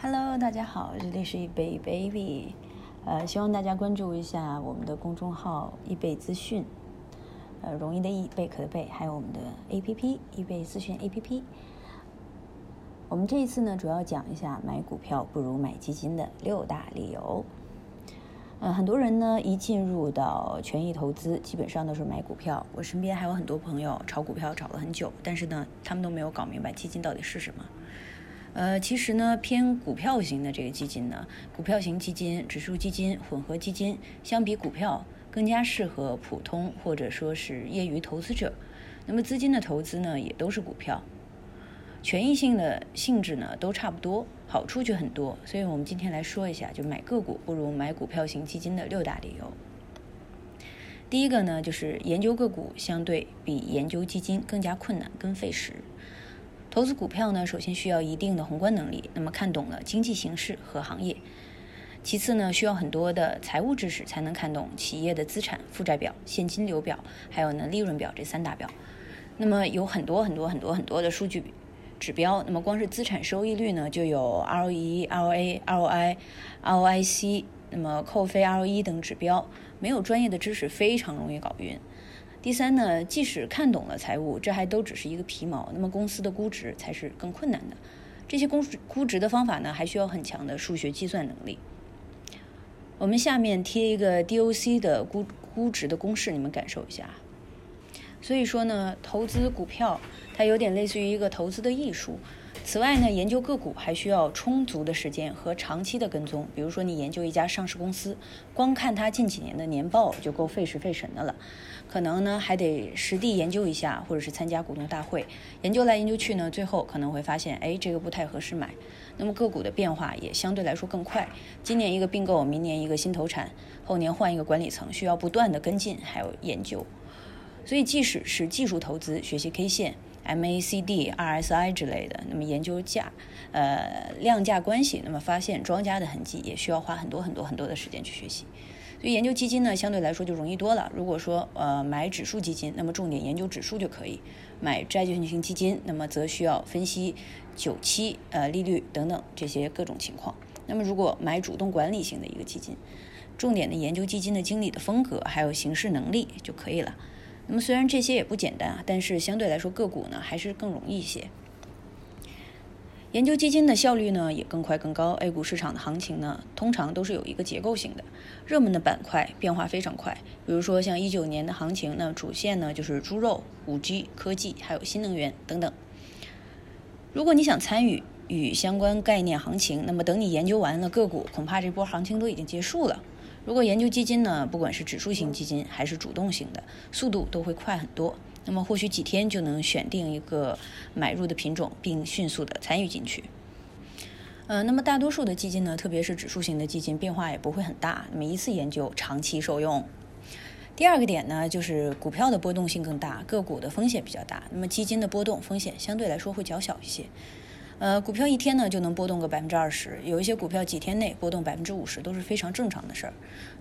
Hello，大家好，这里是易贝 baby，呃，希望大家关注一下我们的公众号易贝资讯，呃，容易的易，贝壳的贝，还有我们的 APP 易贝资讯 APP。我们这一次呢，主要讲一下买股票不如买基金的六大理由。呃，很多人呢一进入到权益投资，基本上都是买股票。我身边还有很多朋友炒股票炒了很久，但是呢，他们都没有搞明白基金到底是什么。呃，其实呢，偏股票型的这个基金呢，股票型基金、指数基金、混合基金，相比股票更加适合普通或者说是业余投资者。那么资金的投资呢，也都是股票。权益性的性质呢都差不多，好处就很多，所以我们今天来说一下，就买个股不如买股票型基金的六大理由。第一个呢，就是研究个股相对比研究基金更加困难、更费时。投资股票呢，首先需要一定的宏观能力，那么看懂了经济形势和行业；其次呢，需要很多的财务知识才能看懂企业的资产负债表、现金流表，还有呢利润表这三大表。那么有很多很多很多很多的数据。指标，那么光是资产收益率呢，就有 ROE、ROA、ROI、ROIC，那么扣非 ROE 等指标，没有专业的知识非常容易搞晕。第三呢，即使看懂了财务，这还都只是一个皮毛，那么公司的估值才是更困难的。这些公估值的方法呢，还需要很强的数学计算能力。我们下面贴一个 DOC 的估估值的公式，你们感受一下。所以说呢，投资股票它有点类似于一个投资的艺术。此外呢，研究个股还需要充足的时间和长期的跟踪。比如说，你研究一家上市公司，光看它近几年的年报就够费时费神的了。可能呢，还得实地研究一下，或者是参加股东大会。研究来研究去呢，最后可能会发现，哎，这个不太合适买。那么个股的变化也相对来说更快。今年一个并购，明年一个新投产，后年换一个管理层，需要不断的跟进还有研究。所以，即使是技术投资，学习 K 线、MACD、RSI 之类的，那么研究价、呃量价关系，那么发现庄家的痕迹，也需要花很多很多很多的时间去学习。所以，研究基金呢，相对来说就容易多了。如果说呃买指数基金，那么重点研究指数就可以；买债券型基金，那么则需要分析久期呃利率等等这些各种情况。那么，如果买主动管理型的一个基金，重点的研究基金的经理的风格还有行事能力就可以了。那么虽然这些也不简单啊，但是相对来说个股呢还是更容易一些。研究基金的效率呢也更快更高。A 股市场的行情呢通常都是有一个结构性的，热门的板块变化非常快。比如说像一九年的行情，那主线呢就是猪肉、五 G、科技还有新能源等等。如果你想参与与相关概念行情，那么等你研究完了个股，恐怕这波行情都已经结束了。如果研究基金呢，不管是指数型基金还是主动型的，速度都会快很多。那么或许几天就能选定一个买入的品种，并迅速的参与进去。呃，那么大多数的基金呢，特别是指数型的基金，变化也不会很大。那么一次研究，长期受用。第二个点呢，就是股票的波动性更大，个股的风险比较大。那么基金的波动风险相对来说会较小一些。呃，股票一天呢就能波动个百分之二十，有一些股票几天内波动百分之五十都是非常正常的事儿。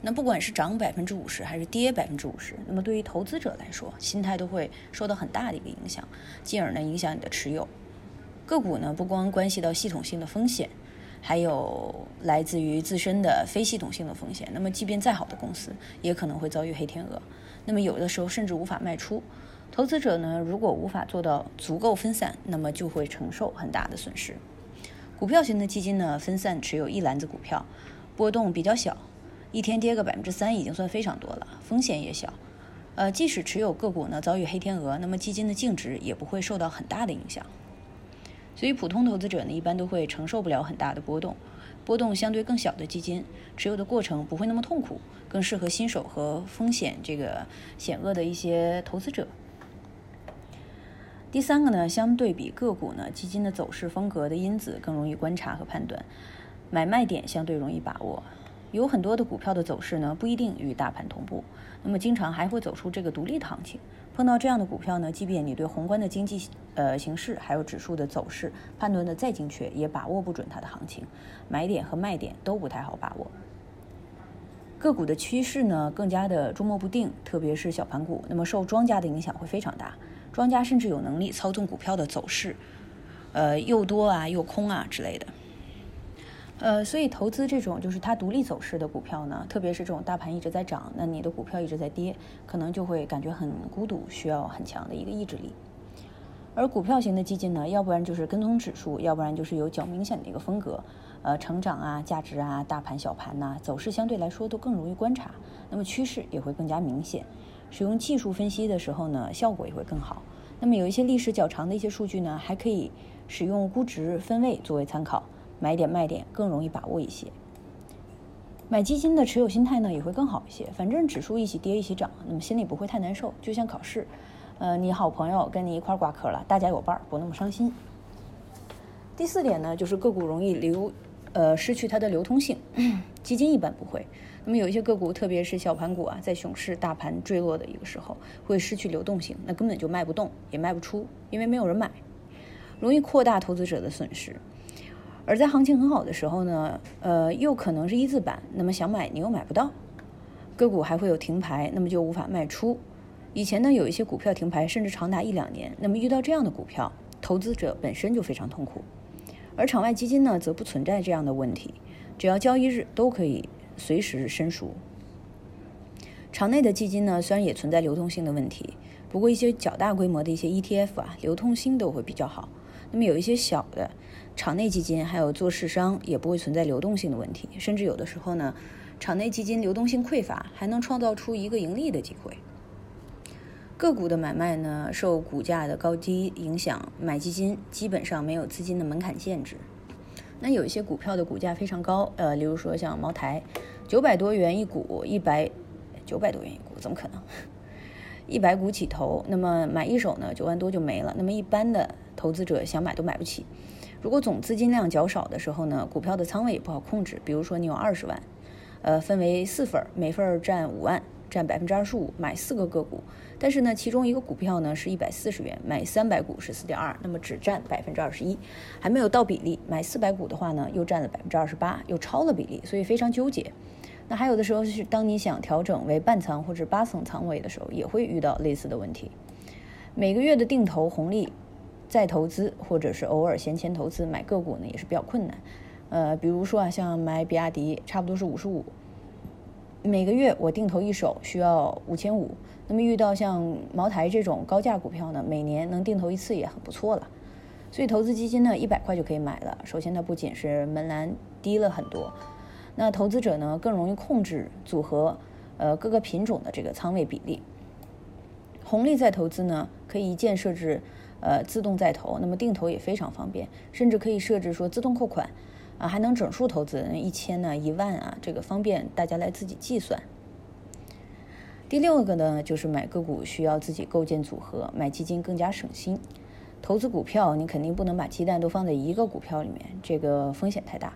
那不管是涨百分之五十还是跌百分之五十，那么对于投资者来说，心态都会受到很大的一个影响，进而呢影响你的持有。个股呢不光关系到系统性的风险，还有来自于自身的非系统性的风险。那么即便再好的公司，也可能会遭遇黑天鹅。那么有的时候甚至无法卖出。投资者呢，如果无法做到足够分散，那么就会承受很大的损失。股票型的基金呢，分散持有一篮子股票，波动比较小，一天跌个百分之三已经算非常多了，风险也小。呃，即使持有个股呢遭遇黑天鹅，那么基金的净值也不会受到很大的影响。所以普通投资者呢，一般都会承受不了很大的波动。波动相对更小的基金，持有的过程不会那么痛苦，更适合新手和风险这个险恶的一些投资者。第三个呢，相对比个股呢，基金的走势风格的因子更容易观察和判断，买卖点相对容易把握。有很多的股票的走势呢，不一定与大盘同步，那么经常还会走出这个独立的行情。碰到这样的股票呢，即便你对宏观的经济呃形势还有指数的走势判断的再精确，也把握不准它的行情，买点和卖点都不太好把握。个股的趋势呢，更加的捉摸不定，特别是小盘股，那么受庄家的影响会非常大。庄家甚至有能力操纵股票的走势，呃，又多啊，又空啊之类的。呃，所以投资这种就是它独立走势的股票呢，特别是这种大盘一直在涨，那你的股票一直在跌，可能就会感觉很孤独，需要很强的一个意志力。而股票型的基金呢，要不然就是跟踪指数，要不然就是有较明显的一个风格，呃，成长啊、价值啊、大盘、小盘呐，走势相对来说都更容易观察，那么趋势也会更加明显。使用技术分析的时候呢，效果也会更好。那么有一些历史较长的一些数据呢，还可以使用估值分位作为参考。买点卖点更容易把握一些，买基金的持有心态呢也会更好一些。反正指数一起跌一起涨，那么心里不会太难受。就像考试，呃，你好朋友跟你一块挂科了，大家有伴儿，不那么伤心。第四点呢，就是个股容易流，呃，失去它的流通性，基金一般不会。那么有一些个股，特别是小盘股啊，在熊市大盘坠落的一个时候，会失去流动性，那根本就卖不动，也卖不出，因为没有人买，容易扩大投资者的损失。而在行情很好的时候呢，呃，又可能是一字板，那么想买你又买不到，个股还会有停牌，那么就无法卖出。以前呢，有一些股票停牌甚至长达一两年，那么遇到这样的股票，投资者本身就非常痛苦。而场外基金呢，则不存在这样的问题，只要交易日都可以随时申赎。场内的基金呢，虽然也存在流动性的问题，不过一些较大规模的一些 ETF 啊，流通性都会比较好。那么有一些小的。场内基金还有做市商也不会存在流动性的问题，甚至有的时候呢，场内基金流动性匮乏，还能创造出一个盈利的机会。个股的买卖呢，受股价的高低影响，买基金基本上没有资金的门槛限制。那有一些股票的股价非常高，呃，例如说像茅台，九百多元一股，一百九百多元一股，怎么可能？一百股起投，那么买一手呢，九万多就没了。那么一般的投资者想买都买不起。如果总资金量较少的时候呢，股票的仓位也不好控制。比如说你有二十万，呃，分为四份，每份占五万，占百分之二十五，买四个个股。但是呢，其中一个股票呢是一百四十元，买三百股是四点二，那么只占百分之二十一，还没有到比例。买四百股的话呢，又占了百分之二十八，又超了比例，所以非常纠结。那还有的时候是当你想调整为半仓或者八层仓位的时候，也会遇到类似的问题。每个月的定投红利。再投资，或者是偶尔闲钱投资买个股呢，也是比较困难。呃，比如说啊，像买比亚迪，差不多是五十五，每个月我定投一手需要五千五。那么遇到像茅台这种高价股票呢，每年能定投一次也很不错了。所以投资基金呢，一百块就可以买了。首先它不仅是门槛低了很多，那投资者呢更容易控制组合，呃各个品种的这个仓位比例。红利再投资呢，可以一键设置。呃，自动再投，那么定投也非常方便，甚至可以设置说自动扣款，啊，还能整数投资，一千呢，一万啊，这个方便大家来自己计算。第六个呢，就是买个股需要自己构建组合，买基金更加省心。投资股票，你肯定不能把鸡蛋都放在一个股票里面，这个风险太大。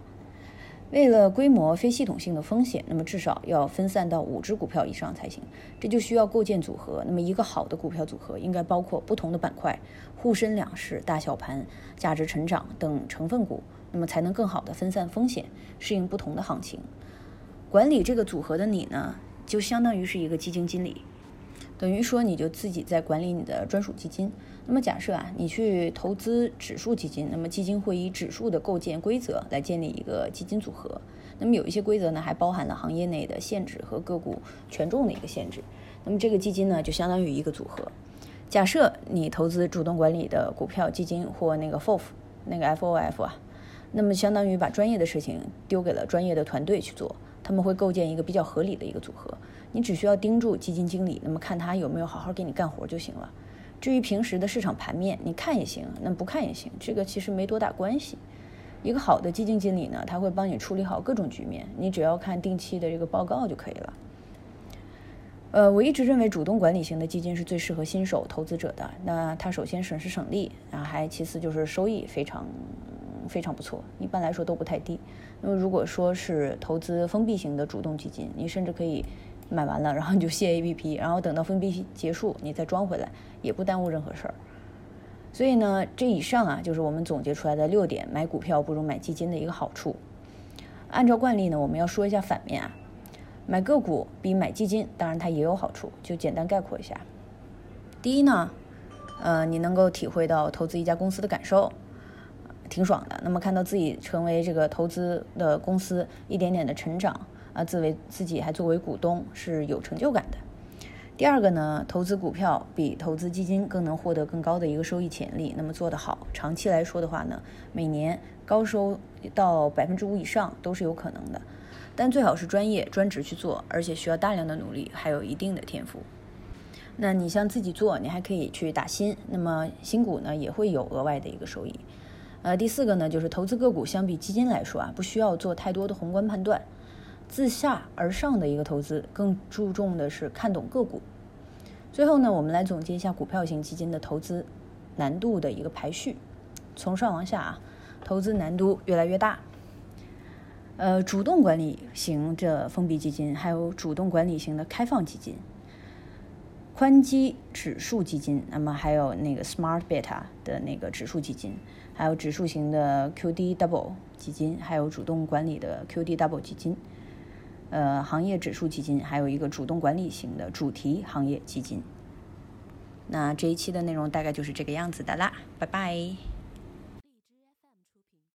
为了规模非系统性的风险，那么至少要分散到五只股票以上才行。这就需要构建组合。那么一个好的股票组合应该包括不同的板块、沪深两市、大小盘、价值成长等成分股，那么才能更好的分散风险，适应不同的行情。管理这个组合的你呢，就相当于是一个基金经理。等于说，你就自己在管理你的专属基金。那么假设啊，你去投资指数基金，那么基金会以指数的构建规则来建立一个基金组合。那么有一些规则呢，还包含了行业内的限制和个股权重的一个限制。那么这个基金呢，就相当于一个组合。假设你投资主动管理的股票基金或那个 FOF，那个 FOF 啊，那么相当于把专业的事情丢给了专业的团队去做，他们会构建一个比较合理的一个组合。你只需要盯住基金经理，那么看他有没有好好给你干活就行了。至于平时的市场盘面，你看也行，那不看也行，这个其实没多大关系。一个好的基金经理呢，他会帮你处理好各种局面，你只要看定期的这个报告就可以了。呃，我一直认为主动管理型的基金是最适合新手投资者的。那它首先省时省力，然后，还其次就是收益非常非常不错，一般来说都不太低。那么如果说是投资封闭型的主动基金，你甚至可以。买完了，然后你就卸 A P P，然后等到封闭结束，你再装回来，也不耽误任何事儿。所以呢，这以上啊，就是我们总结出来的六点买股票不如买基金的一个好处。按照惯例呢，我们要说一下反面啊，买个股比买基金，当然它也有好处，就简单概括一下。第一呢，呃，你能够体会到投资一家公司的感受，挺爽的。那么看到自己成为这个投资的公司一点点的成长啊，自为自己还作为股东是有成就感的。第二个呢，投资股票比投资基金更能获得更高的一个收益潜力。那么做得好，长期来说的话呢，每年高收到百分之五以上都是有可能的。但最好是专业专职去做，而且需要大量的努力，还有一定的天赋。那你像自己做，你还可以去打新，那么新股呢也会有额外的一个收益。呃，第四个呢，就是投资个股相比基金来说啊，不需要做太多的宏观判断。自下而上的一个投资，更注重的是看懂个股。最后呢，我们来总结一下股票型基金的投资难度的一个排序，从上往下啊，投资难度越来越大。呃，主动管理型的封闭基金，还有主动管理型的开放基金，宽基指数基金，那么还有那个 Smart Beta 的那个指数基金，还有指数型的 QD Double 基金，还有主动管理的 QD Double 基金。呃，行业指数基金，还有一个主动管理型的主题行业基金。那这一期的内容大概就是这个样子的啦，拜拜。